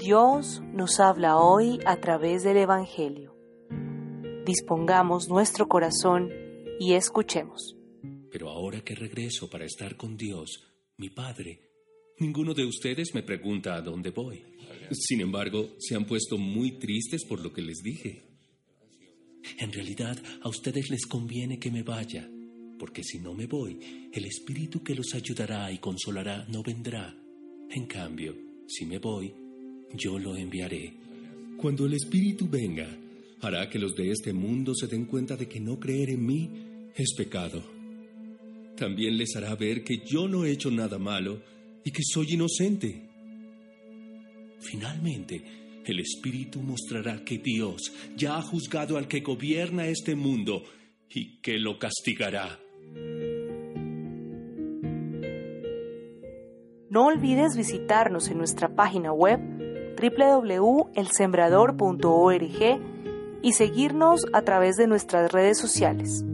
Dios nos habla hoy a través del Evangelio. Dispongamos nuestro corazón y escuchemos. Pero ahora que regreso para estar con Dios, mi Padre, ninguno de ustedes me pregunta a dónde voy. Sin embargo, se han puesto muy tristes por lo que les dije. En realidad, a ustedes les conviene que me vaya, porque si no me voy, el Espíritu que los ayudará y consolará no vendrá. En cambio, si me voy, yo lo enviaré. Cuando el Espíritu venga, hará que los de este mundo se den cuenta de que no creer en mí es pecado. También les hará ver que yo no he hecho nada malo y que soy inocente. Finalmente, el Espíritu mostrará que Dios ya ha juzgado al que gobierna este mundo y que lo castigará. No olvides visitarnos en nuestra página web www.elsembrador.org y seguirnos a través de nuestras redes sociales.